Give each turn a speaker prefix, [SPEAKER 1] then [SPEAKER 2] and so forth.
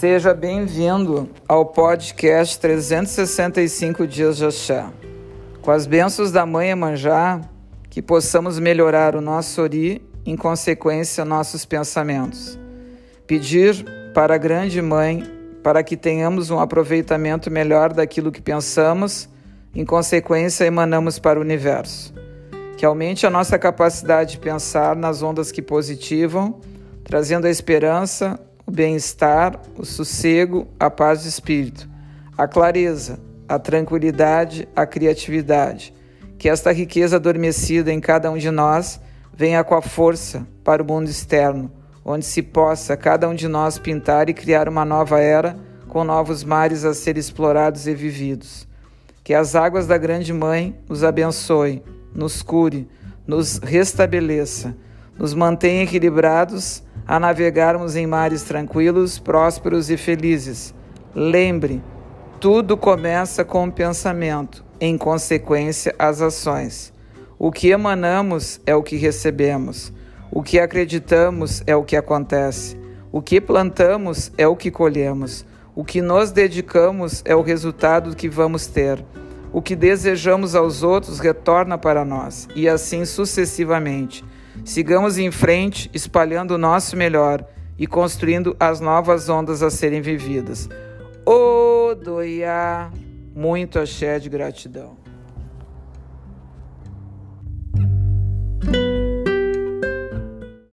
[SPEAKER 1] Seja bem-vindo ao podcast 365 Dias de Axé. Com as bênçãos da Mãe Emanjá, que possamos melhorar o nosso ori, em consequência, nossos pensamentos. Pedir para a Grande Mãe para que tenhamos um aproveitamento melhor daquilo que pensamos, em consequência, emanamos para o universo. Que aumente a nossa capacidade de pensar nas ondas que positivam, trazendo a esperança, o bem-estar, o sossego, a paz de espírito, a clareza, a tranquilidade, a criatividade. Que esta riqueza adormecida em cada um de nós venha com a força para o mundo externo, onde se possa cada um de nós pintar e criar uma nova era com novos mares a ser explorados e vividos. Que as águas da Grande Mãe nos abençoe, nos cure, nos restabeleça, nos mantenha equilibrados a navegarmos em mares tranquilos, prósperos e felizes. Lembre, tudo começa com o pensamento, em consequência, as ações. O que emanamos é o que recebemos. O que acreditamos é o que acontece. O que plantamos é o que colhemos. O que nos dedicamos é o resultado que vamos ter. O que desejamos aos outros retorna para nós, e assim sucessivamente. Sigamos em frente, espalhando o nosso melhor e construindo as novas ondas a serem vividas. Odoiá, muito axé de gratidão.